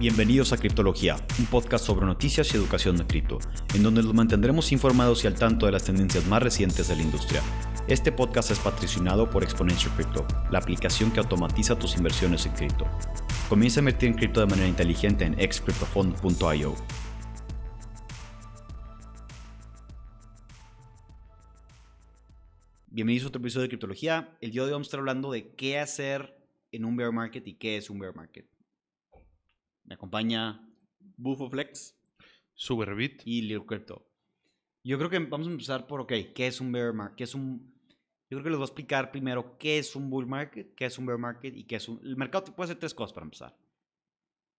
Bienvenidos a Criptología, un podcast sobre noticias y educación de cripto, en donde los mantendremos informados y al tanto de las tendencias más recientes de la industria. Este podcast es patrocinado por Exponential Crypto, la aplicación que automatiza tus inversiones en cripto. Comienza a invertir en cripto de manera inteligente en excryptofund.io. Bienvenidos a otro episodio de Criptología. El día de hoy vamos a estar hablando de qué hacer en un bear market y qué es un bear market. Me acompaña Bufo Flex. Superbit. y Lil Crypto. Yo creo que vamos a empezar por, ok, ¿qué es un bear market? ¿Qué es un... Yo creo que les voy a explicar primero qué es un bull market, qué es un bear market y qué es un... El mercado puede hacer tres cosas para empezar.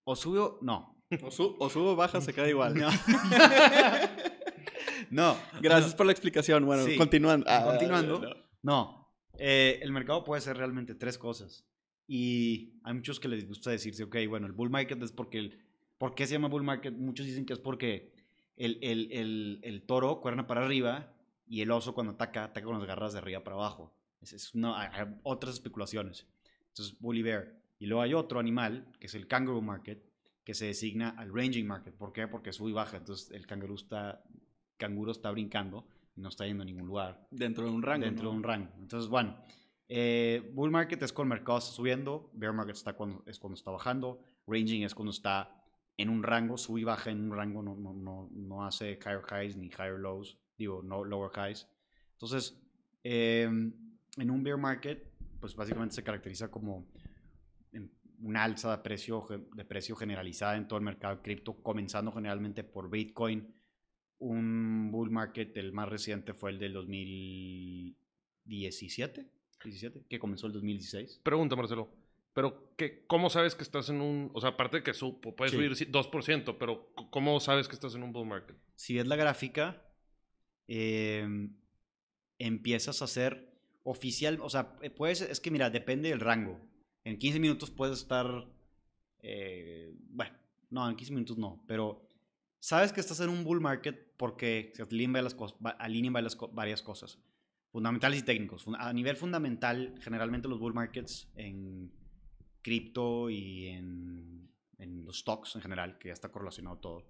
O sube o... No. O, su- o sube o baja, se queda igual. No. no. Gracias por la explicación. Bueno, Sí. continuando. Ah, Continuando. no. No, eh, el mercado puede ser realmente tres cosas. Y hay muchos que les gusta decirse, ok, bueno, el bull market es porque... El, ¿Por qué se llama bull market? Muchos dicen que es porque el, el, el, el toro cuerna para arriba y el oso cuando ataca, ataca con las garras de arriba para abajo. Es, es una- hay- otras especulaciones. Entonces, bull y bear. Y luego hay otro animal, que es el kangaroo market, que se designa al ranging market. ¿Por qué? Porque sube y baja. Entonces, el canguro está, canguro está brincando y no está yendo a ningún lugar Dentro de un rango. dentro ¿no? de un rango. Entonces, bueno, eh, bull market es cuando el mercado está subiendo, bear market está cuando, es cuando está bajando, ranging es cuando está en un rango, sube y baja en un rango, no, no, no, no hace higher highs ni higher lows, digo, no lower highs. Entonces, eh, en un bear market, pues básicamente se caracteriza como una alza de precio, de precio generalizada en todo el mercado de cripto, comenzando generalmente por Bitcoin. Un bull market, el más reciente fue el del 2017, 17, que comenzó el 2016. Pregunta, Marcelo. Pero, ¿qué, ¿cómo sabes que estás en un... O sea, aparte de que su, puedes Sí. subir sí, 2%, pero ¿cómo sabes que estás en un bull market? Si ves la gráfica, eh, empiezas a hacer oficial, o sea, eh, puedes, es que mira, depende del rango. En 15 minutos puedes estar, eh, bueno, no, en 15 minutos no, pero sabes que estás en un bull market porque se alinean varias cosas, fundamentales y técnicos. A nivel fundamental, generalmente los bull markets en cripto y en, en los stocks en general, que ya está correlacionado todo,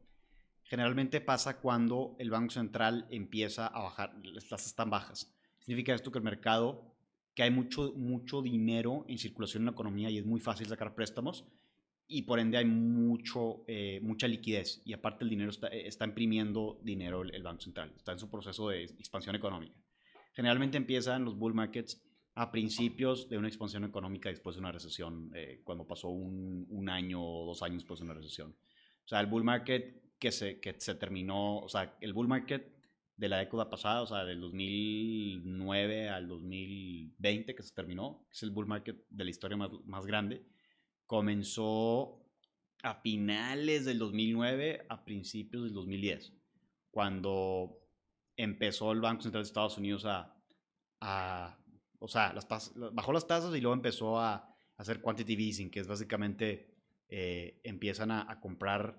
generalmente pasa cuando el Banco Central empieza a bajar, las tasas están bajas. Significa esto que el mercado, que hay mucho, mucho dinero en circulación en la economía y es muy fácil sacar préstamos y por ende hay mucho, eh, mucha liquidez y aparte el dinero está, eh, está imprimiendo dinero el, el Banco Central, está en su proceso de expansión económica. Generalmente empiezan los bull markets a principios de una expansión económica después de una recesión, eh, cuando pasó un, un año o dos años después de una recesión. O sea, el bull market que se, que se terminó, o sea, el bull market de la década pasada, o sea, del 2009 al 2020 que se terminó, que es el bull market de la historia más, más grande, comenzó a finales del 2009 a principios del 2010, cuando empezó el Banco Central de Estados Unidos a, a o sea, las bajó las tasas y luego empezó a hacer quantitative easing, que es básicamente eh, empiezan a, a comprar,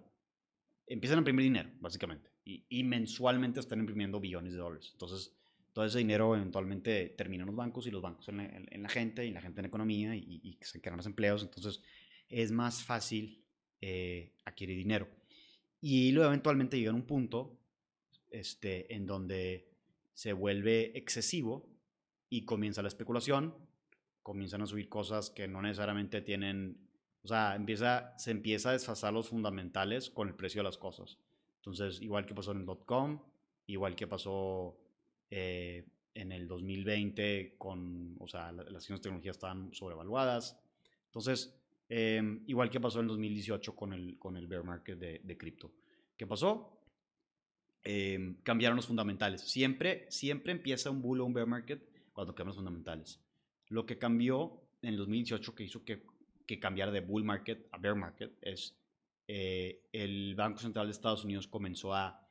empiezan a imprimir dinero, básicamente, y, y mensualmente están imprimiendo billones de dólares. Entonces, todo ese dinero eventualmente termina en los bancos y los bancos en la, en- la gente y la gente en la economía y, y se crean los empleos. Entonces, es más fácil eh, adquirir dinero. Y luego eventualmente llega un punto este, en donde se vuelve excesivo y comienza la especulación, comienzan a subir cosas que no necesariamente tienen, o sea, empieza, se empieza a desfasar los fundamentales con el precio de las cosas. Entonces, igual que pasó en el .com, igual que pasó eh, en el 2020 con, o sea, la- las acciones de tecnología estaban sobrevaluadas. Entonces, eh, igual que pasó en el 2018 con el, con el bear market de cripto. ¿Qué pasó? Eh, cambiaron los fundamentales. Siempre, siempre empieza un bull o un bear market cuando cambian los fundamentales. Lo que cambió en el 2018 que hizo que, que cambiara de bull market a bear market es eh, el Banco Central de Estados Unidos comenzó a,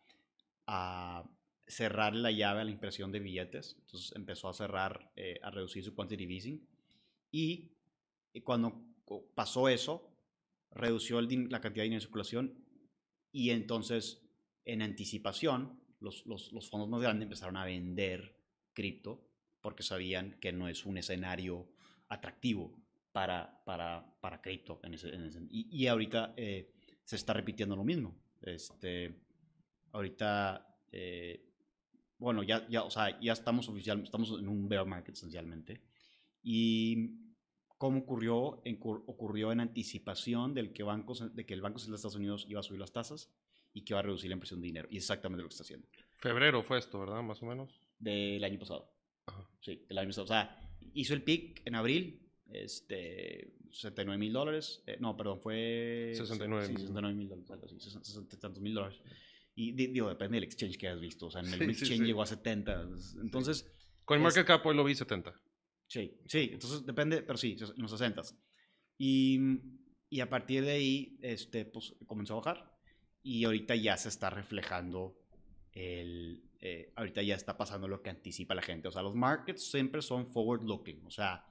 a cerrar la llave a la impresión de billetes. Entonces empezó a cerrar, eh, a reducir su quantitative easing. Y cuando pasó eso, redució el la cantidad de dinero en circulación y entonces en anticipación los, los, los fondos más grandes empezaron a vender cripto porque sabían que no es un escenario atractivo para, para, para cripto. En ese, en ese- y, y ahorita eh, se está repitiendo lo mismo. Este, ahorita, eh, bueno, ya, ya, o sea, ya estamos oficial, estamos en un bear market esencialmente. Y cómo ocurrió, en, ocurrió en anticipación del que bancos, de que el Banco Central de Estados Unidos iba a subir las tasas y que iba a reducir la impresión de dinero. Y es exactamente lo que está haciendo. Febrero fue esto, ¿verdad? Más o menos. Del año pasado. Ajá. Sí, del año pasado. O sea, hizo el pic en abril, este, 69 mil dólares. Eh, no, perdón, fue... 69 sí, mil. 69 mil dólares, algo así, 60 y tantos mil dólares. Y di- digo, depende del exchange que hayas visto. O sea, en el Sí, sí, exchange sí. llegó a 70. Entonces, CoinMarketCap hoy lo vi 70. Sí, sí, entonces depende, pero sí, en los 60. Y, y a partir de ahí, este, pues comenzó a bajar. Y ahorita ya se está reflejando el. eh, ahorita ya está pasando lo que anticipa la gente. O sea, los markets siempre son forward looking. O sea,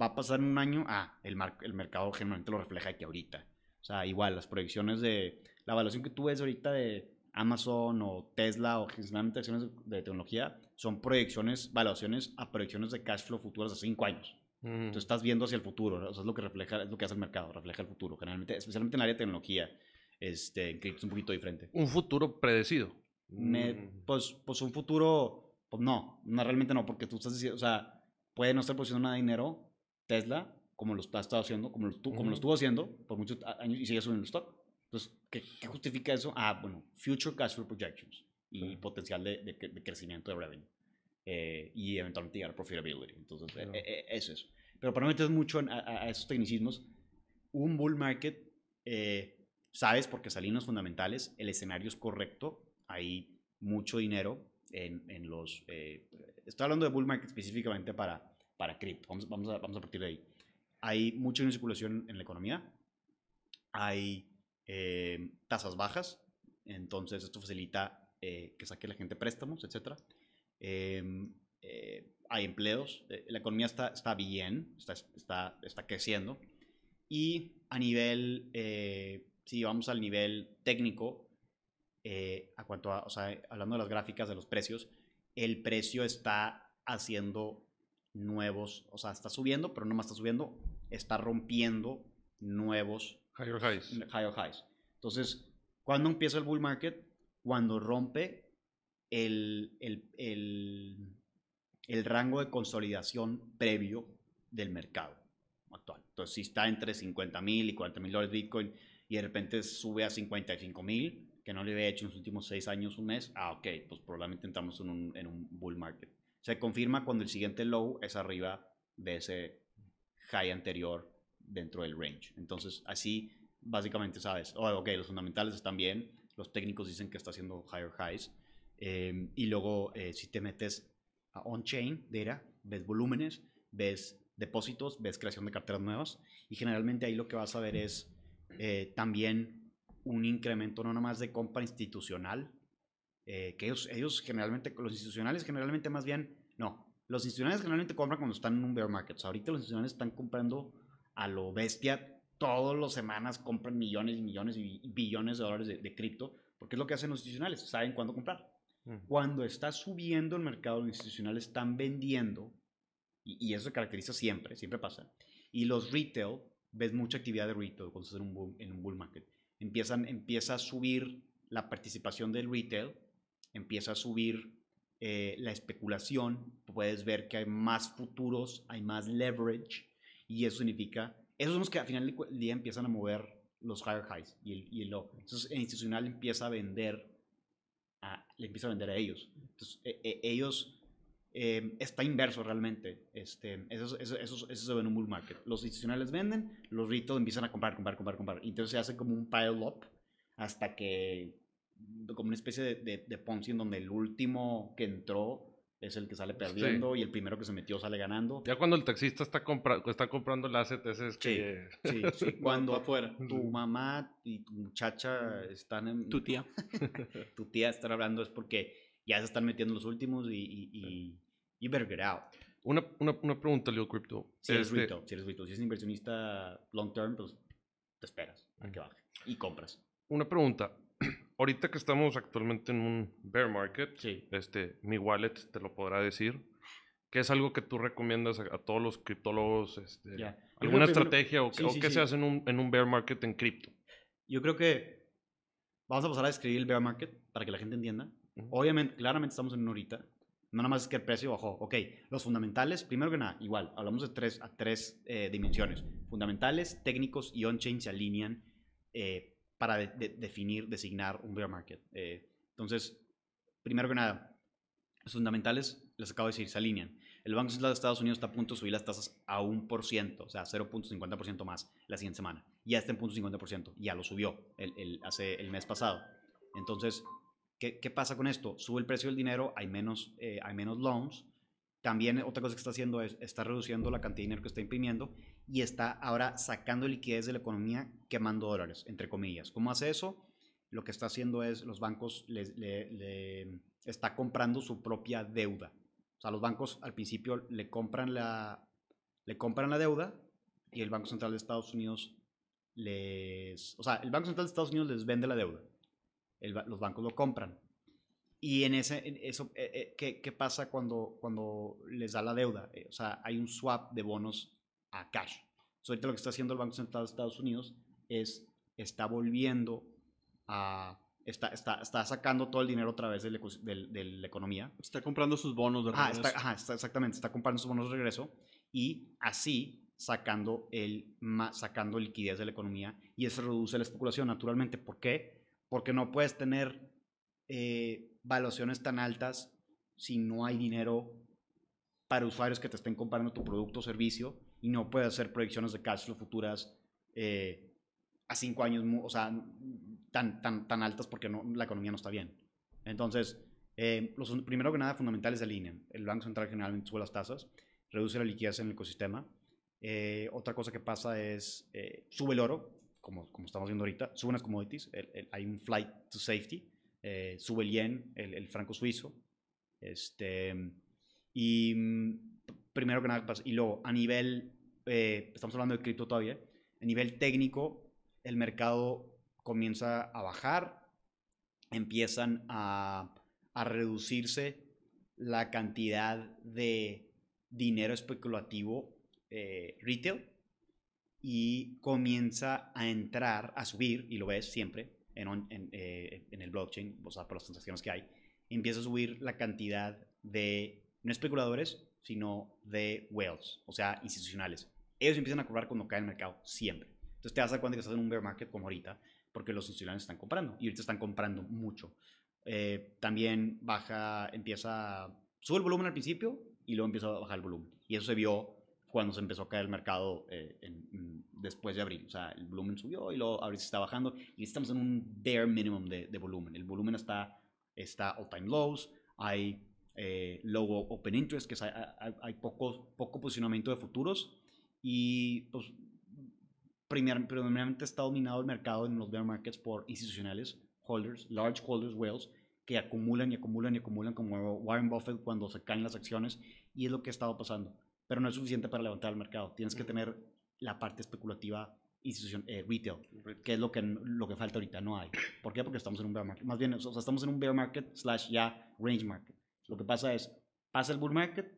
va a pasar un año. Ah, el, mar- el mercado generalmente lo refleja aquí ahorita. O sea, igual, las proyecciones de. La evaluación que tú ves ahorita de Amazon o Tesla o generalmente acciones de, de tecnología son proyecciones, valuaciones a proyecciones de cash flow futuras de 5 años. Mm. Entonces estás viendo hacia el futuro, ¿no? o sea, es lo que refleja, es lo que hace el mercado, refleja el futuro, generalmente, especialmente en el área de tecnología, este, en cripto es un poquito diferente. Un futuro predecido. Me- Mm. pues, pues un futuro, pues no, no, realmente no, porque tú estás diciendo, o sea, puede no estar produciendo nada de dinero Tesla, como lo está estado haciendo, como lo, como lo Ujú. estuvo haciendo por muchos años y sigue subiendo el stock. Entonces, ¿qué, qué justifica eso? Ah, bueno, future cash flow projections y Sí. potencial de, de, de crecimiento de revenue eh, y eventualmente llegar a profitability. Entonces, Claro. eh, eh, eso es. Pero para no meter mucho en- a, a- a esos tecnicismos, un bull market, eh, sabes, porque salí en los fundamentales, el escenario es correcto, hay mucho dinero en, en los... eh, estoy hablando de bull market específicamente para, para cripto, vamos, vamos, a, vamos a partir de ahí. Hay mucha circulación en la economía, hay eh, tasas bajas, entonces esto facilita eh, que saque la gente préstamos, etc. hay empleos, la economía está, está bien, está, está, está creciendo. Y a nivel, si vamos al nivel técnico, eh, a cuanto a, o sea, hablando de las gráficas de los precios, el precio está haciendo nuevos, o sea, está subiendo, pero no más está subiendo, está rompiendo nuevos Higher highs. higher highs. Entonces, ¿cuándo empieza el bull market? Cuando rompe el, el, el, el rango de consolidación previo del mercado actual. Entonces, si está entre 50 mil y 40 mil dólares Bitcoin y de repente sube a 55 mil, que no le había hecho en los últimos seis años un mes, ah, ok, pues probablemente entramos en un, en un bull market. Se confirma cuando el siguiente low es arriba de ese high anterior dentro del range. Entonces, así básicamente sabes, oh, ok, los fundamentales están bien, los técnicos dicen que está haciendo higher highs, eh, y luego eh, si te metes a on-chain data, ves volúmenes, ves depósitos, ves creación de carteras nuevas, y generalmente ahí lo que vas a ver es eh, también un incremento no nomás de compra institucional, eh, que ellos, ellos generalmente, los institucionales generalmente más bien, no, los institucionales generalmente compran cuando están en un bear market, o sea, ahorita los institucionales están comprando a lo bestia, todas las semanas compran millones y millones y billones de dólares de, de cripto, porque es lo que hacen los institucionales, saben cuándo comprar. Cuando está subiendo el mercado, los institucionales están vendiendo, y, y eso se caracteriza siempre, siempre pasa. Y los retail, ves mucha actividad de retail cuando estás en un bull, en un bull market. Empiezan, empieza a subir la participación del retail, empieza a subir eh, la especulación, puedes ver que hay más futuros, hay más leverage, y eso significa, esos son los que al final del día empiezan a mover los higher highs y el, y el low. Entonces, el institucional empieza a vender, a, le empieza a vender a ellos. Entonces, eh, eh, ellos, eh, está inverso realmente. Este, eso, eso, eso, eso se ve en un bull market. Los institucionales venden, los retail empiezan a comprar, comprar, comprar, comprar. Y entonces se hace como un pile up hasta que, como una especie de, de, de Ponzi en donde el último que entró es el que sale perdiendo y el primero que se metió sale ganando. Ya cuando el taxista está, compra está comprando el asset, ese es Sí, que... sí, sí. Cuando Cuando afuera. tu mamá y tu muchacha están en... Tu tía. tu tía están hablando es porque ya se están metiendo los últimos y, y, y you better get out. Una, una, una pregunta, Leo Crypto. Si eres Este, si eres retail. Si eres inversionista long term, pues te esperas a que baje y compras. Una pregunta. Ahorita que estamos actualmente en un bear market, Sí. este, mi wallet te lo podrá decir, ¿qué es algo que tú recomiendas a, a todos los criptólogos? Este, creo ¿Alguna primero- estrategia o, sí, qué- o sí, qué sí. se hace en un, en un bear market en cripto? Yo creo que vamos a pasar a describir el bear market para que la gente entienda. Ujú. Obviamente, claramente estamos en una horita. No nada más es que el precio bajó. Ok, los fundamentales, primero que nada, igual, hablamos de tres, a tres eh, dimensiones. Fundamentales, técnicos y on-chain se alinean eh, para de- de- definir, designar un bear market. Eh, entonces, primero que nada, los fundamentales, les acabo de decir, se alinean. El Banco Central de Estados Unidos está a punto de subir las tasas a un por ciento, o sea, 0.50% más la siguiente semana. Ya está en 0.50%, ya lo subió el, el- hace el mes pasado. Entonces, ¿qué, qué pasa con esto? Sube el precio del dinero, hay menos, eh, hay menos loans. También otra cosa que está haciendo es, está reduciendo la cantidad de dinero que está imprimiendo y está ahora sacando liquidez de la economía quemando dólares, entre comillas. ¿Cómo hace eso? Lo que está haciendo es los bancos les- le, le- está comprando su propia deuda. O sea, los bancos al principio le compran la, le compran la deuda y el Banco Central de Estados Unidos les... O sea, el Banco Central de Estados Unidos les vende la deuda. El los bancos lo compran. Y en ese, en eso, eh, eh, ¿qué, qué pasa cuando, cuando les da la deuda? Eh, o sea, hay un swap de bonos a cash. So, ahorita lo que está haciendo el Banco Central de Estados Unidos es, está volviendo a, está, está, está sacando todo el dinero a través de la economía. Está comprando sus bonos de regreso. está, ajá, está- exactamente, está comprando sus bonos de regreso y así sacando, el, sacando liquidez de la economía y eso reduce la especulación naturalmente. ¿Por qué? Porque no puedes tener eh, valuaciones tan altas si no hay dinero para usuarios que te estén comprando tu producto o servicio y no puedes hacer proyecciones de cash flow futuras eh, a cinco años, o sea, tan, tan, tan altas porque no, la economía no está bien. Entonces, eh, primero que nada, fundamentales se alinean. El Banco Central generalmente sube las tasas, reduce la liquidez en el ecosistema. Eh, otra cosa que pasa es, eh, sube el oro, como, como estamos viendo ahorita, suben las commodities, hay un flight to safety, eh, sube el yen, el, el franco suizo. Este, y mm, primero que nada, y luego a nivel, eh, estamos hablando de cripto todavía, a nivel técnico, el mercado comienza a bajar, empiezan a, a reducirse la cantidad de dinero especulativo eh, retail y comienza a entrar, a subir, y lo ves siempre en, en, eh, en el blockchain, o sea, por las transacciones que hay, empieza a subir la cantidad de, no especuladores, sino de whales, o sea, institucionales. Ellos empiezan a cobrar cuando cae el mercado, siempre. Entonces te das cuenta que estás en un bear market como ahorita, porque los institucionales están comprando, y ahorita están comprando mucho. Eh, también baja, empieza, sube el volumen al principio, y luego empieza a bajar el volumen. Y eso se vio cuando se empezó a caer el mercado eh, en- en- después de abril. O sea, el volumen subió y luego ahorita se está bajando y estamos en un bare minimum de, de volumen. El volumen está, está all time lows, hay eh, low open interest, que es- hay- hay poco, poco posicionamiento de futuros y pues primer- predominantemente está dominado el mercado en los bear markets por institucionales, holders, large holders, whales, que acumulan y acumulan y acumulan como Warren Buffett cuando se caen las acciones y es lo que ha estado pasando. Pero no es suficiente para levantar el mercado. Tienes que tener la parte especulativa institución, eh, retail, que es lo que, lo que falta ahorita. No hay. ¿Por qué? Porque estamos en un bear market. Más bien, o sea, estamos en un bear market slash ya range market. Lo que pasa es, pasa el bull market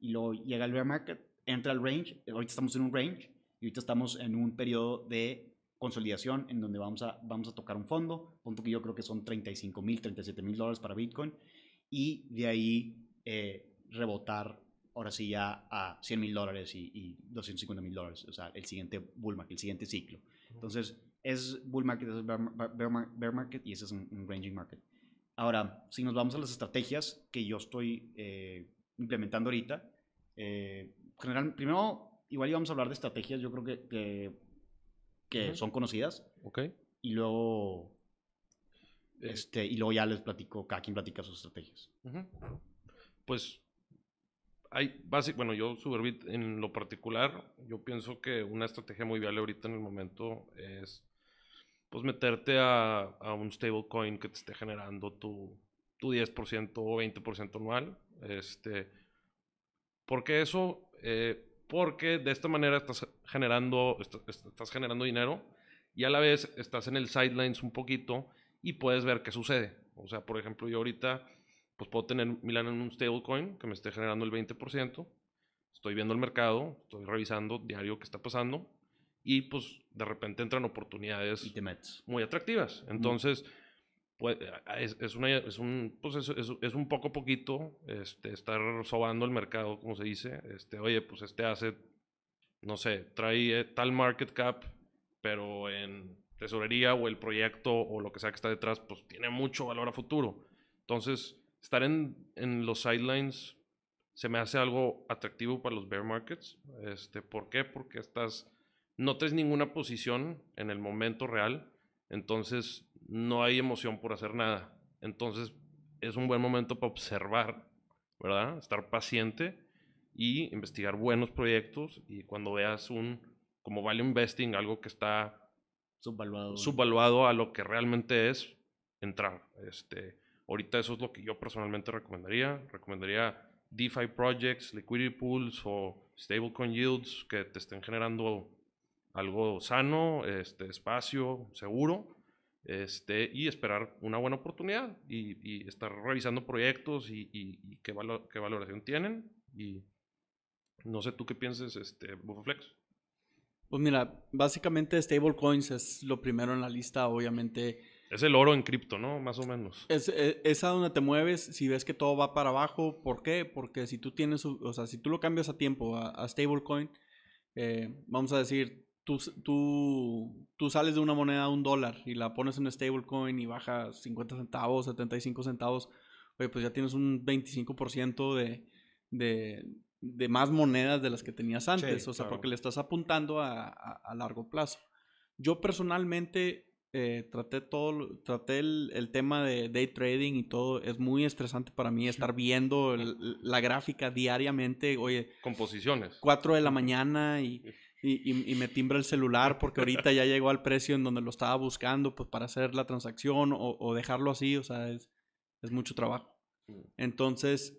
y luego llega el bear market, entra el range. Ahorita estamos en un range y ahorita estamos en un periodo de consolidación en donde vamos a, vamos a tocar un fondo, punto que yo creo que son 35 mil, 37 mil dólares para Bitcoin y de ahí eh, rebotar ahora sí ya a 100 mil dólares y, y 250 mil dólares, o sea, el siguiente bull market, el siguiente ciclo. Entonces, es bull market, es bear, mar- bear mar- bear market y ese es un, un ranging market. Ahora, si nos vamos a las estrategias que yo estoy eh, implementando ahorita, eh, general, primero, igual íbamos a hablar de estrategias, yo creo que, que, son conocidas, Ok. y luego, Eh, este, y luego ya les platico, cada quien platica sus estrategias. Pues hay básico, bueno, yo Superbit en lo particular, yo pienso que una estrategia muy viable ahorita en el momento es pues meterte a, a un stablecoin que te esté generando tu, tu 10% o 20% anual. Este, ¿Por qué eso? Eh, porque de esta manera estás generando, est- est- estás generando dinero y a la vez estás en el sidelines un poquito y puedes ver qué sucede. O sea, por ejemplo, yo ahorita pues puedo tener Milán en un stablecoin que me esté generando el 20%. Estoy viendo el mercado, estoy revisando diario qué está pasando y pues de repente entran oportunidades Y te metes. muy atractivas. Entonces, pues, es, es, una, es, un, pues es, es- un poco poquito este, estar sobando el mercado, como se dice. Este, oye, pues este hace, no sé, trae eh, tal market cap, pero en tesorería o el proyecto o lo que sea que está detrás, pues tiene mucho valor a futuro. Entonces, estar en, en los sidelines se me hace algo atractivo para los bear markets. Este, ¿Por qué? Porque estás, no tienes ninguna posición en el momento real, entonces no hay emoción por hacer nada. Entonces es un buen momento para observar, ¿verdad? Estar paciente y investigar buenos proyectos y cuando veas un, como value investing, algo que está Subvaluado. subvaluado a lo que realmente es, entrar. Este, ahorita eso es lo que yo personalmente recomendaría. Recomendaría DeFi projects, liquidity pools o stablecoin yields que te estén generando algo sano, este, espacio, seguro, este, y esperar una buena oportunidad y, y estar revisando proyectos y, y- y qué, valo- qué valoración tienen. Y no sé tú qué pienses, este, Bufoflex. Pues mira, básicamente stablecoins es lo primero en la lista, obviamente. Es el oro en cripto, ¿no? Más o menos. Es, es, es a donde te mueves si ves que todo va para abajo. ¿Por qué? Porque si tú tienes, o sea, si tú lo cambias a tiempo a, a stablecoin, eh, vamos a decir, tú, tú, tú sales de una moneda a un dólar y la pones en stablecoin y baja 50 centavos, 75 centavos, oye, pues ya tienes un 25% de, de, de más monedas de las que tenías antes. Sí, o sea, claro. porque le estás apuntando a, a- a largo plazo. Yo personalmente eh, traté todo, lo- traté el, el tema de day trading y todo. Es muy estresante para mí estar viendo el- la gráfica diariamente. Oye, Composiciones. 4 de la mañana y, y, y- y me timbra el celular porque ahorita ya llegó al precio en donde lo estaba buscando pues para hacer la transacción o, o dejarlo así. O sea, es, es mucho trabajo. Mm. Entonces,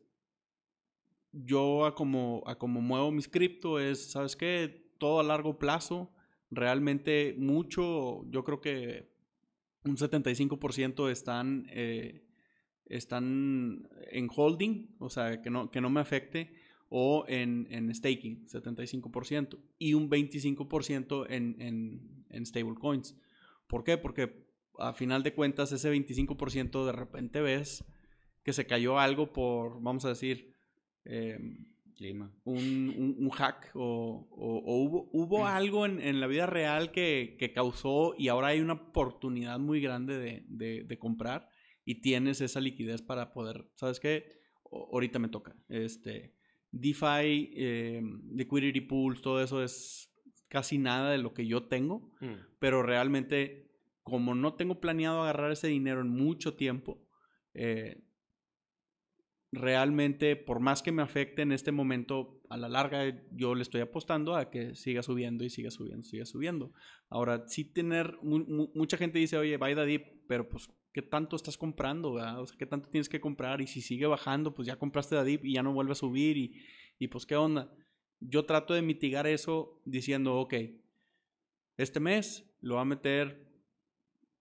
yo a como, a como muevo mis cripto es, ¿sabes qué? Todo a largo plazo. Realmente mucho, yo creo que un 75% están, eh, están en holding, o sea, que no, que no me afecte, o en, en staking, 75%, y un 25% en, en, en stablecoins. ¿Por qué? Porque a final de cuentas ese 25% de repente ves que se cayó algo por, vamos a decir, eh, Clima. un, un- un hack o, o- o hubo, hubo algo en, en la vida real que, que causó y ahora hay una oportunidad muy grande de, de- de comprar y tienes esa liquidez para poder, ¿sabes qué? O- ahorita me toca. Este, DeFi, eh, liquidity pools, todo eso es casi nada de lo que yo tengo, Mm. pero realmente como no tengo planeado agarrar ese dinero en mucho tiempo, eh, realmente, por más que me afecte en este momento, a la larga yo le estoy apostando a que siga subiendo y siga subiendo, siga subiendo. Ahora, sí tener, mu- mu- mucha gente dice, oye, the dip, pero pues, ¿qué tanto estás comprando? verdad? O sea, ¿qué tanto tienes que comprar? Y si sigue bajando, pues ya compraste the dip y ya no vuelve a subir y, y pues, ¿qué onda? Yo trato de mitigar eso diciendo, ok, este mes lo va a meter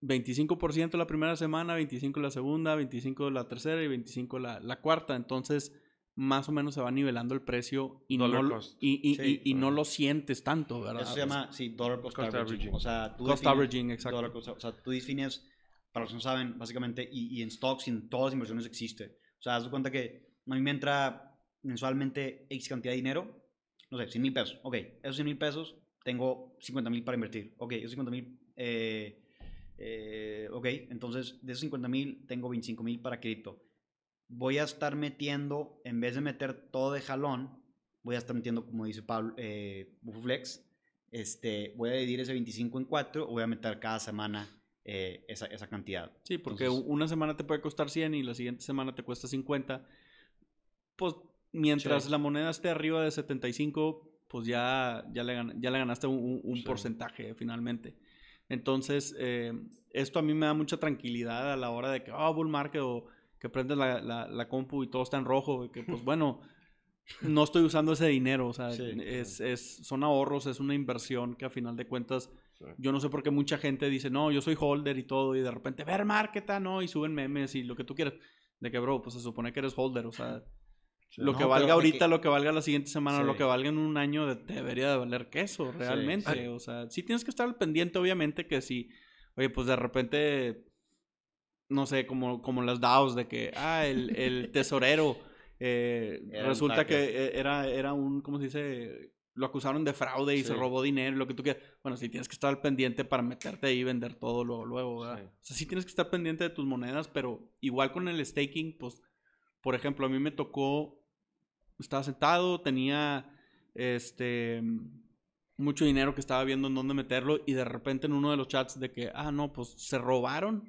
25% la primera semana, 25% la segunda, 25% la tercera y 25% la, la cuarta. Entonces, más o menos se va nivelando el precio y, no, Dollar lo- cost. y, y- Sí, y- y no lo sientes tanto, ¿verdad? Eso se llama, sí, dollar cost, Cost averaging. averaging. O sea, tú Cost defines- averaging, exacto. dollar cost- o sea, tú defines, para los que no saben, básicamente, y, y en stocks y en todas las inversiones existe. O sea, haz de cuenta que a mí me entra mensualmente X cantidad de dinero, no sé, 100 mil pesos. Ok, esos 100 mil pesos tengo 50 mil para invertir. Ok, esos 50 mil, eh, eh, ok, entonces de esos 50 mil tengo 25 mil para cripto. Voy a estar metiendo, en vez de meter todo de jalón, voy a estar metiendo, como dice Pablo, eh, este, voy a dividir ese 25 en 4 o voy a meter cada semana eh, esa, esa cantidad. Sí, porque Entonces- una semana te puede costar 100 y la siguiente semana te cuesta 50. Pues mientras Sí. la moneda esté arriba de 75, pues ya, ya, le, ya le ganaste un, un- un Sí. porcentaje finalmente. Entonces, eh, esto a mí me da mucha tranquilidad a la hora de que, ah, bull market o que prendes la, la- la compu y todo está en rojo, y que pues bueno, no estoy usando ese dinero, o sea, Sí, es, es- son ahorros, es una inversión que a final de cuentas Sí. yo no sé por qué mucha gente dice, no, yo soy holder y todo, y de repente, ver market, no, y suben memes y lo que tú quieras. De que, bro, pues se supone que eres holder, o sea, Lo No, que valga ahorita, que- lo que valga la siguiente semana, Sí. lo que valga en un año, de- te debería de valer queso, realmente. O sea, sí tienes que estar al pendiente, obviamente, que si, oye, pues de repente, no sé, como, como las DAOs, de que, ah, el, el tesorero, eh, resulta que eh, era, era un, ¿cómo se dice? Lo acusaron de fraude y se robó dinero, lo que tú quieras. Bueno, sí tienes que estar al pendiente para meterte ahí y vender todo luego, luego, ¿verdad? Sí. O sea, sí tienes que estar pendiente de tus monedas, pero igual con el staking, pues, por ejemplo, a mí me tocó, estaba sentado, tenía, este, mucho dinero que estaba viendo en dónde meterlo y de repente en uno de los chats de que, ah, no, pues se robaron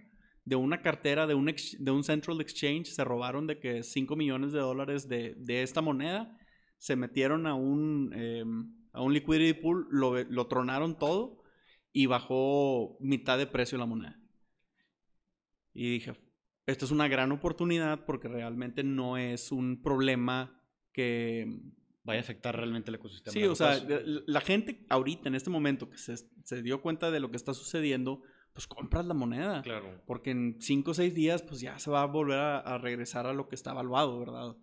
de una cartera, de un, de un Central Exchange, se robaron de que 5 millones de dólares de, de esta moneda, se metieron a un, eh, a un liquidity pool, lo, lo tronaron todo y bajó mitad de precio la moneda. Y dije, esta es una gran oportunidad porque realmente no es un problema que... Vaya a afectar realmente el ecosistema. Sí, o sea, la, gente ahorita, en este momento, que se, se dio cuenta de lo que está sucediendo, pues compras la moneda. Claro. Porque en 5 o 6 días, pues ya se va a volver a, a regresar a lo que está evaluado, ¿verdad?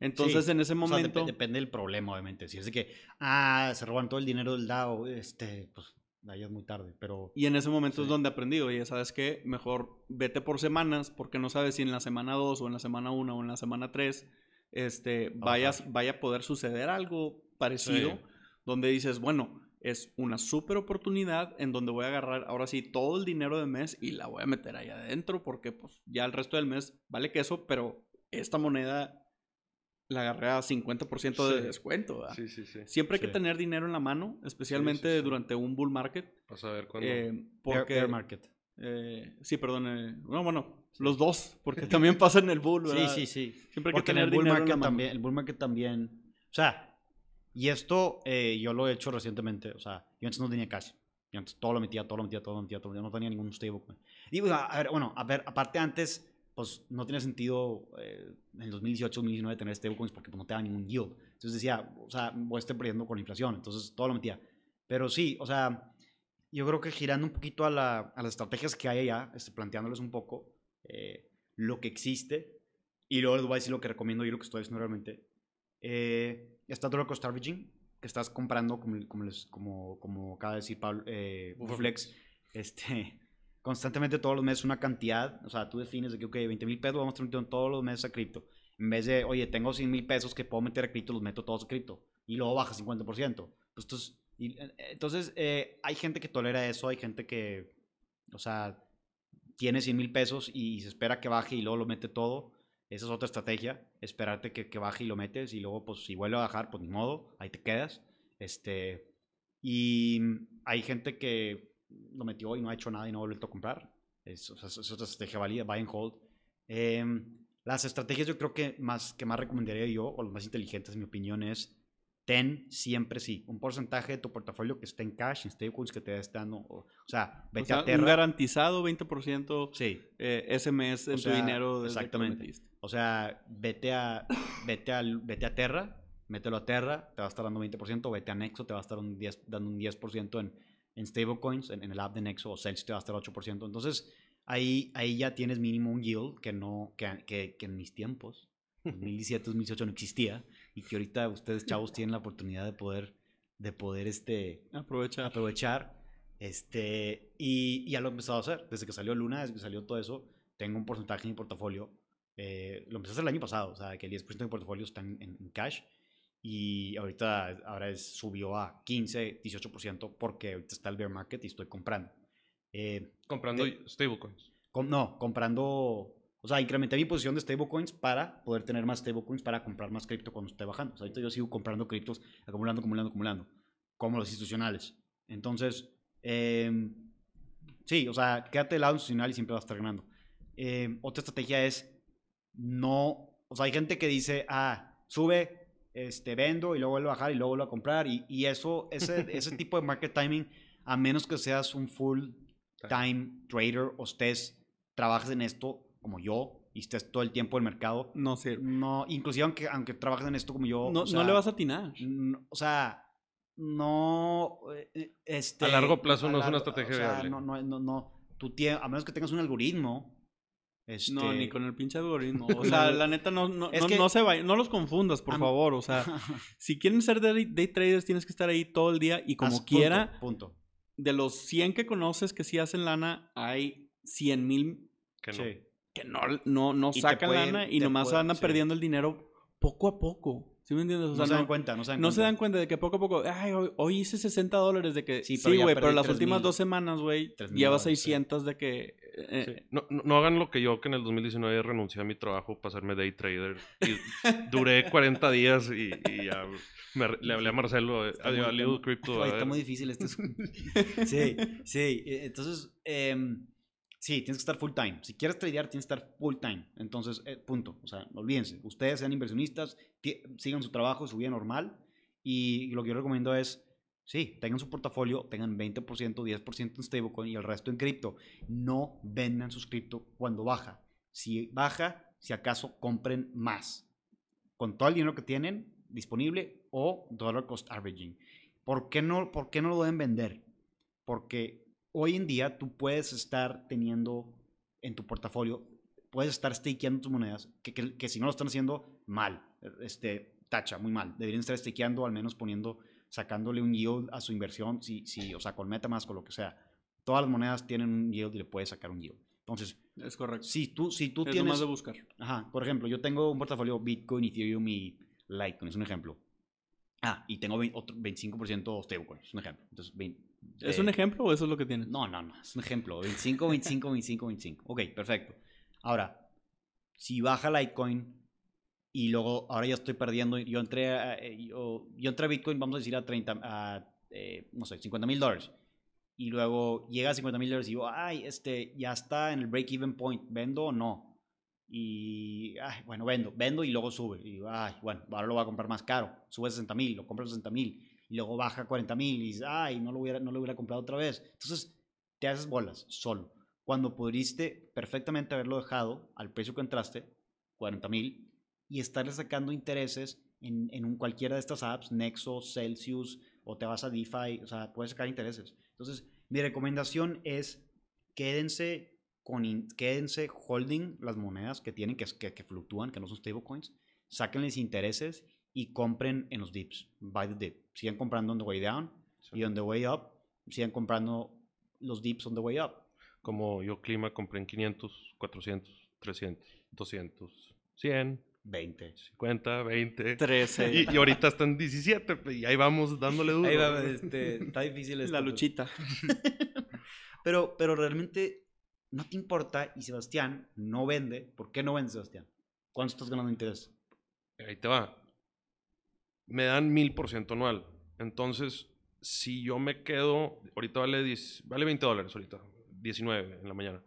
Entonces, Sí, en ese O sea, momento... dep- depende del problema, obviamente. Si es de que, ah, se roban todo el dinero del DAO, este, pues, ahí es muy tarde, pero... Y en ese momento es donde aprendí, oye, ¿sabes qué? Mejor vete por semanas, porque no sabes si en la semana 2 o en la semana 1 o en la semana 3 este, vayas, vaya a poder suceder algo parecido, Sí. donde dices, bueno, es una súper oportunidad en donde voy a agarrar ahora sí todo el dinero del mes y la voy a meter ahí adentro, porque pues ya el resto del mes vale queso, pero esta moneda la agarré a 50% de Sí. descuento. ¿verdad? Sí, sí, sí. Siempre hay que tener dinero en la mano, especialmente sí, sí. durante un bull market. Vas a ver cuándo. eh, Bear- porque, bear market. eh, sí, perdón. eh, no, bueno, los dos, porque también pasa en el bull, Sí, ¿verdad? sí, sí. Siempre hay que Porque en tener el bull en market mano. también, el bull market también, o sea, y esto eh, yo lo he hecho recientemente, o sea, yo antes no tenía cash, yo antes todo lo metía, todo lo metía, todo lo metía, todo lo metía, no tenía ningún stablecoin. Y bueno, a ver, bueno, a ver, aparte antes, pues no tenía sentido eh, en el 2018, 2019 tener stablecoins porque pues, no te da ningún yield. Entonces decía, o sea, voy a estar perdiendo con la inflación, entonces todo lo metía. Pero sí, o sea, yo creo que girando un poquito a, la- a las estrategias que hay allá, este, planteándoles un poco eh, lo que existe, y luego les voy a decir lo que recomiendo y lo que estoy haciendo realmente. Eh, está todo lo cost averaging, que estás comprando, como, como, les, como, como acaba de decir Pablo, eh, este, constantemente todos los meses una cantidad, o sea, tú defines de que, ok, 20 mil pesos vamos a estar metiendo todos los meses a cripto. En vez de, oye, tengo 100 mil pesos que puedo meter a cripto, los meto todos a cripto. Y luego baja 50%. Pues entonces, y, eh, entonces eh, hay gente que tolera eso, hay gente que, o sea, tiene 100 mil pesos y se espera que baje y luego lo mete todo. Esa es otra estrategia, esperarte que, que baje y lo metes y luego, pues, si vuelve a bajar, pues ni modo, ahí te quedas. Este, y hay gente que lo metió y no ha hecho nada y no ha vuelto a comprar. Es, o sea, es otra estrategia válida, buy and hold. Em, las estrategias yo creo que más, que más recomendaría yo, o las más inteligentes en mi opinión, es ten siempre sí, un porcentaje de tu portafolio que esté en cash, en stablecoins que te esté dando, o, o sea, O vete sea, a un Terra. garantizado 20% Sí, eh, ese mes en O tu sea, dinero. desde exactamente. O sea, vete a, vete al, vete a Terra, mételo a Terra, te va a estar dando 20%, vete a Nexo, te va a estar un 10, dando un 10% en, en stablecoins, en, en el app de Nexo, o Celsius te va a estar 8%. Entonces, ahí, ahí ya tienes mínimo un yield que, no, que, que, que en mis tiempos, 2017, 2018 no existía, y que ahorita ustedes chavos tienen la oportunidad de poder, de poder este, Aprovecha. aprovechar. Este, y, y ya lo he empezado a hacer. Desde que salió Luna, desde que salió todo eso, tengo un porcentaje en mi portafolio. eh, lo empecé a hacer el año pasado, o sea, que el 10% de mi portafolio está en, en- cash. Y ahorita ahora es, subió a 15, 18% porque ahorita está el bear market y estoy comprando. Eh, Comprando stablecoins. com- no, comprando, o sea, incrementé mi posición de stablecoins para poder tener más stablecoins para comprar más cripto cuando esté bajando. O sea, ahorita yo sigo comprando criptos, acumulando, acumulando, acumulando, como los institucionales. Entonces, em, sí, o sea, quédate del lado institucional y siempre vas a estar ganando. Em, otra estrategia es no, o sea, hay gente que dice, ah, sube, este, vendo y luego vuelvo a bajar y luego vuelvo a comprar y, y eso, ese, ese tipo de market timing, a menos que seas un full time trader o estés, trabajes en esto como yo y estés todo el tiempo en el mercado, No sé. no, inclusive aunque, aunque trabajes en esto como yo, No, o sea, no le vas a atinar. o sea, no, eh, este... A largo plazo no es una estrategia o sea, viable. No, no, no, no, tú tie- a menos que tengas un algoritmo Este, No, ni con el pinche algoritmo. O sea, la neta, no, no, Es no, que- no se vayan- no los confundas, por Am- favor. O sea, si quieren ser day, day traders, tienes que estar ahí todo el día y como Haz- quiera, Punto. punto. de los 100 que conoces que sí hacen lana, hay 100 mil Que no. Sí. Que no, no, no Y sacan pueden- lana y nomás pueden- andan sí. perdiendo el dinero poco a poco. ¿Sí me entiendes? O sea, no se dan no- cuenta, no se dan No cuenta. se dan cuenta de que poco a poco, ay, hoy, hoy hice 60 dólares de que... Sí, pero güey, pero las 3,000. últimas dos semanas, güey, 3,000 llevas dólares, sí. 600 de que... eh, Sí. No, no, hagan lo que yo, que en el 2019 renuncié a mi trabajo para hacerme day trader. Y duré 40 días y, y ya me- le hablé a Marcelo. eh, Está Adiós, muy- Little está Crypto. está muy difícil este. sí, sí. eh, Entonces, em, sí, tienes que estar full time. Si quieres tradear, tienes que estar full time. Entonces, eh, punto. O sea, olvídense. Ustedes sean inversionistas, sigan su trabajo, su vida normal. Y lo que yo recomiendo es, sí, tengan su portafolio, tengan 20%, 10% en stablecoin y el resto en cripto. No vendan sus cripto cuando baja. Si baja, si acaso compren más. Con todo el dinero que tienen disponible o dollar cost averaging. ¿Por qué no, por qué no lo deben vender? Porque hoy en día tú puedes estar teniendo en tu portafolio, puedes estar stakeando tus monedas, que, que- que si no lo están haciendo mal, este, tacha, muy mal. Deberían estar stakeando, al menos poniendo, sacándole un yield a su inversión, si, si, o sea, con MetaMask o lo que sea. Todas las monedas tienen un yield y le puedes sacar un yield. Entonces, Es correcto. si tú, si tú es tienes... más de buscar. Ajá, por ejemplo, yo tengo un portafolio Bitcoin, Ethereum y Litecoin, es un ejemplo. Ah, y tengo vein- otro 25% stablecoin, es un ejemplo. Entonces, vein- ¿Es eh, un ejemplo o eso es lo que tienes? No, no, no, es un ejemplo. 25, 25, 25, 25. Ok, perfecto. Ahora, si baja Litecoin y luego ahora ya estoy perdiendo, yo entré a, eh, yo, yo entré a Bitcoin, vamos a decir a 30, a, eh, no sé, 50 mil dólares. Y luego llega a 50 mil dólares y digo, ay, este, ya está en el break-even point, ¿vendo o no? Y, ay, bueno, vendo, vendo y luego sube. Y digo, ay, bueno, ahora lo voy a comprar más caro. Sube a 60 mil, lo compro a 60 mil. Y luego baja a 40 mil y dices, ay, no lo, hubiera, no lo hubiera comprado otra vez. Entonces, te haces bolas solo. Cuando pudiste perfectamente haberlo dejado al precio que entraste, 40 mil, y estarle sacando intereses en, en cualquiera de estas apps, Nexo, Celsius, o te vas a DeFi, o sea, puedes sacar intereses. Entonces, mi recomendación es quédense, con, in- quédense holding las monedas que tienen, que, que, que fluctúan, que no son stablecoins, sáquenles intereses y compren en los dips, buy the dip. Sigan comprando on the way down y on the way up, sigan comprando los dips on the way up. Como yo, Clima, compré en 500, 400, 300, 200, 100, 20. 50, 20. 13. Y, y ahorita están 17 pues, y ahí vamos dándole duro. Ahí va, este, está difícil esto, la luchita. Pero, pero realmente no te importa y Sebastián no vende. ¿Por qué no vende Sebastián? ¿Cuánto estás ganando de interés? Ahí te va. Me dan mil por ciento anual. Entonces, si yo me quedo, ahorita vale, 10 vale 20 dólares ahorita, 19 en la mañana.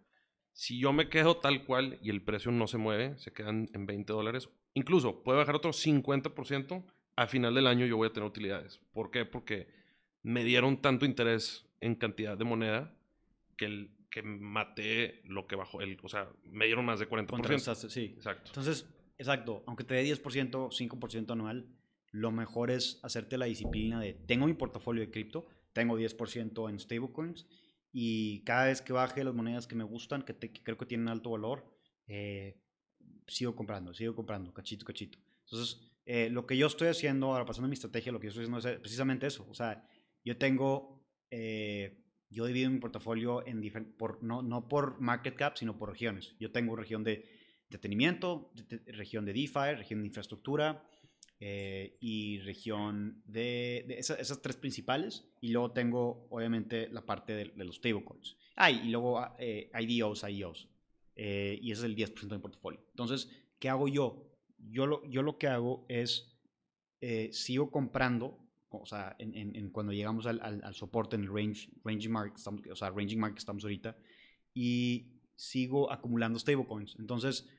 Si yo me quedo tal cual y el precio no se mueve, se quedan en 20 dólares. Incluso puede bajar otro 50%. A final del año yo voy a tener utilidades. ¿Por qué? Porque me dieron tanto interés en cantidad de moneda que, el, que maté lo que bajó. El, o sea, me dieron más de 40%. Contrarrestaste, sí. Exacto. Entonces, exacto, aunque te dé 10%, 5% anual, lo mejor es hacerte la disciplina de, tengo mi portafolio de cripto, tengo 10% en stablecoins y cada vez que baje las monedas que me gustan, que, creo que tienen alto valor, eh, sigo comprando, sigo comprando, cachito, cachito. Entonces, eh, lo que yo estoy haciendo, ahora pasando a mi estrategia, lo que yo estoy haciendo es precisamente eso. O sea, yo tengo, eh, yo divido mi portafolio en por, no, no por market cap, sino por regiones. Yo tengo región de entretenimiento, de- de- región de DeFi, región de infraestructura eh, y región de, de esa- esas tres principales. Y luego tengo, obviamente, la parte de, de los stablecoins. Ah, y luego ah, eh, IDOs, IEOs. Eh, y ese es el 10% de mi portafolio. Entonces, ¿qué hago yo? Yo lo, yo lo que hago es, eh, sigo comprando, o sea, en, en- en cuando llegamos al, al- al soporte en el range, ranging market, estamos, o sea, ranging market estamos ahorita, y sigo acumulando stablecoins. Entonces,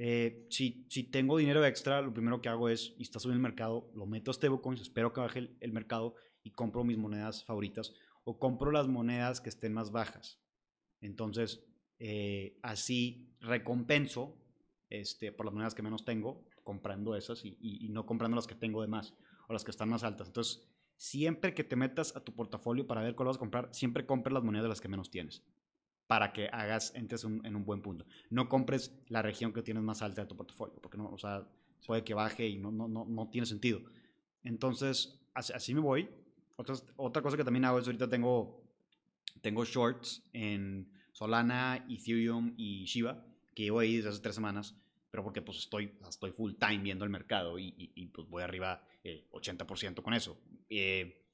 eh, si, tengo dinero extra, lo primero que hago es, y está subiendo el mercado, lo meto a stablecoins, espero que baje el, mercado y compro mis monedas favoritas o compro las monedas que estén más bajas. Entonces, eh, así recompenso este, por las monedas que menos tengo, comprando esas y, no comprando las que tengo de más o las que están más altas. Entonces, siempre que te metas a tu portafolio para ver cuál vas a comprar, siempre compres las monedas de las que menos tienes. Para que hagas, entres un- en un buen punto. No compres la región que tienes más alta de tu portafolio, porque no, o sea, puede que baje y no, no, no, no tiene sentido. Entonces, así, así me voy. Otras- otra cosa que también hago es ahorita tengo, tengo shorts en Solana, Ethereum y Shiba, que llevo ahí desde hace tres semanas, pero porque pues estoy, estoy full time viendo el mercado y, y- y, pues voy arriba eh, 80% con eso. Eh,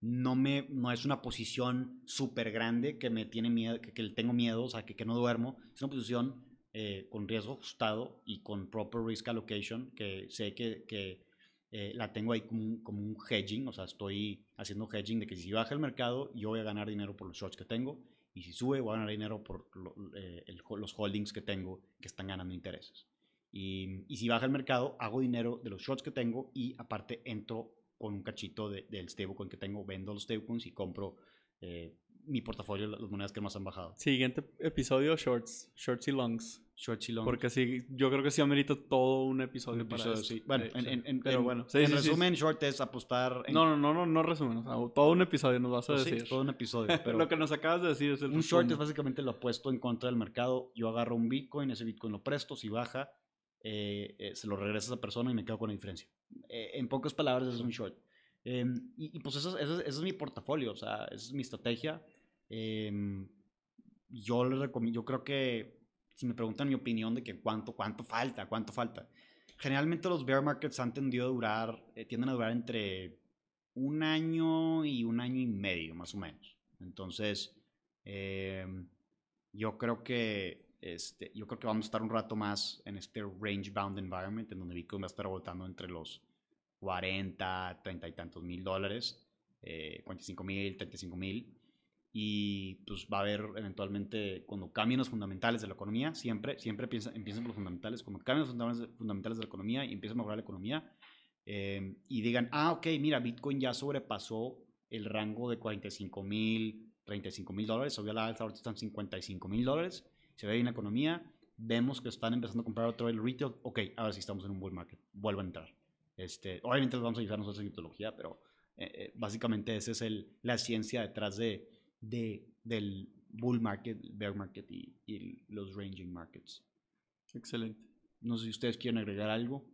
no, me, no es una posición súper grande que me tiene miedo, que, que tengo miedo, o sea, que, que no duermo. Es una posición eh, con riesgo ajustado y con proper risk allocation, que sé que, que eh, la tengo ahí como un, como un hedging, o sea, estoy haciendo hedging de que si baja el mercado, yo voy a ganar dinero por los shorts que tengo, y si sube, voy a ganar dinero por lo- eh, el- los holdings que tengo que están ganando intereses. Y, y si baja el mercado, hago dinero de los shorts que tengo y aparte entro con un cachito de- del stablecoin que tengo, vendo los stablecoins y compro eh, mi portafolio, las monedas que más han bajado. Siguiente episodio, shorts. Shorts y longs. Shorts y longs. Porque sí, yo creo que sí amerita todo un episodio, Un para episodio, esto. sí. Bueno, en, sí. en- en- Pero en- bueno, sí, en resumen, short es apostar en No, no, no, no, no resumen. o sea, todo un episodio nos vas a Pues sí, decir. todo un episodio. Pero Lo que nos acabas de decir es el un short es básicamente lo apuesto en contra del mercado. Yo agarro un Bitcoin, ese Bitcoin lo presto, si baja, eh, eh, se lo regresa a esa persona y me quedo con la diferencia. Eh, en pocas palabras, es un short. Eh, y, y pues eso, es- eso, es- eso es mi portafolio, o sea, esa es mi estrategia. Eh, yo le recomiendo, yo creo que si me preguntan mi opinión de que cuánto, cuánto falta, cuánto falta. Generalmente los bear markets han tendido a durar, eh, tienden a durar entre un año y un año y medio, más o menos. Entonces, eh, yo creo que este, yo creo que vamos a estar un rato más en este range bound environment, en donde Bitcoin va a estar votando entre los 40, 30 y tantos mil dólares, eh, 45 mil, 35 mil. Y pues va a haber eventualmente, cuando cambien los fundamentales de la economía, siempre, siempre piensa, empiecen por los fundamentales, cuando cambien los fundamentales, fundamentales de la economía y empieza a mejorar la economía, eh, y digan, ah, ok, mira, Bitcoin ya sobrepasó el rango de 45 mil, 35 mil dólares, alza, ahorita están 55 mil dólares, se ve bien la economía, vemos que están empezando a comprar otro el retail, ok, ahora sí estamos en un bull market, vuelvan a entrar. Este, obviamente les vamos a ayudar nosotros en criptología, pero eh, eh, básicamente esa es el, la ciencia detrás de, de, del bull market, bear market y, y los ranging markets. Excelente. No sé si ustedes quieren agregar algo.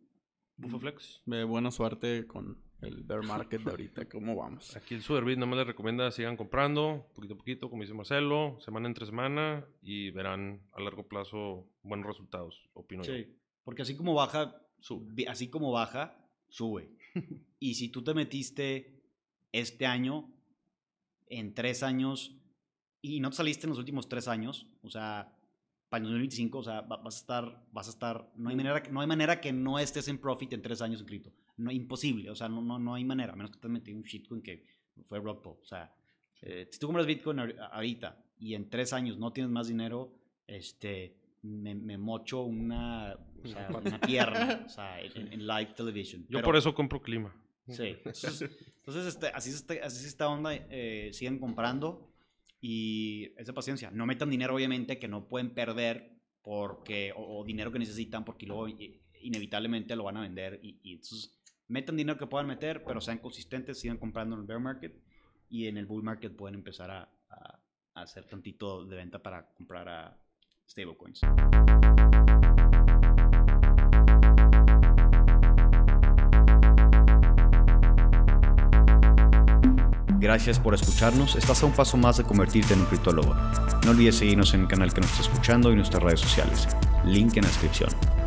Bufaflex. Eh, buena suerte con el bear market de ahorita. ¿Cómo vamos? Aquí el Superbit no me les recomienda sigan comprando, poquito a poquito, como dice Marcelo, semana entre semana, y verán a largo plazo buenos resultados, opino yo. Sí, porque así como baja, sube. Así como baja, sube. y si tú te metiste este año, en tres años, y no te saliste en los últimos tres años, o sea, para el 2025, o sea, va- vas a estar, vas a estar, no hay manera, que- no hay manera que no estés en profit en tres años en cripto. No, imposible, o sea, no, no, no hay manera, a menos que te metido un shitcoin que fue rock bottom. O sea, eh, si tú compras Bitcoin ahori- ahorita y en tres años no tienes más dinero, este, me, me mocho una, o sea, una pierna, o sea, en, en live television. Yo Pero- por eso compro clima. Sí. Entonces, entonces, este, así, es este- así es esta onda. eh, siguen comprando y esa paciencia. No metan dinero, obviamente, que no pueden perder porque, o, o dinero que necesitan porque luego inevitablemente lo van a vender. Y, y entonces, metan dinero que puedan meter, pero sean consistentes, sigan comprando en el bear market y en el bull market pueden empezar a, a- a hacer tantito de venta para comprar a stablecoins. Gracias por escucharnos. Estás a un paso más de convertirte en un criptólogo. No olvides seguirnos en el canal que nos estás escuchando y nuestras redes sociales. Link en la descripción.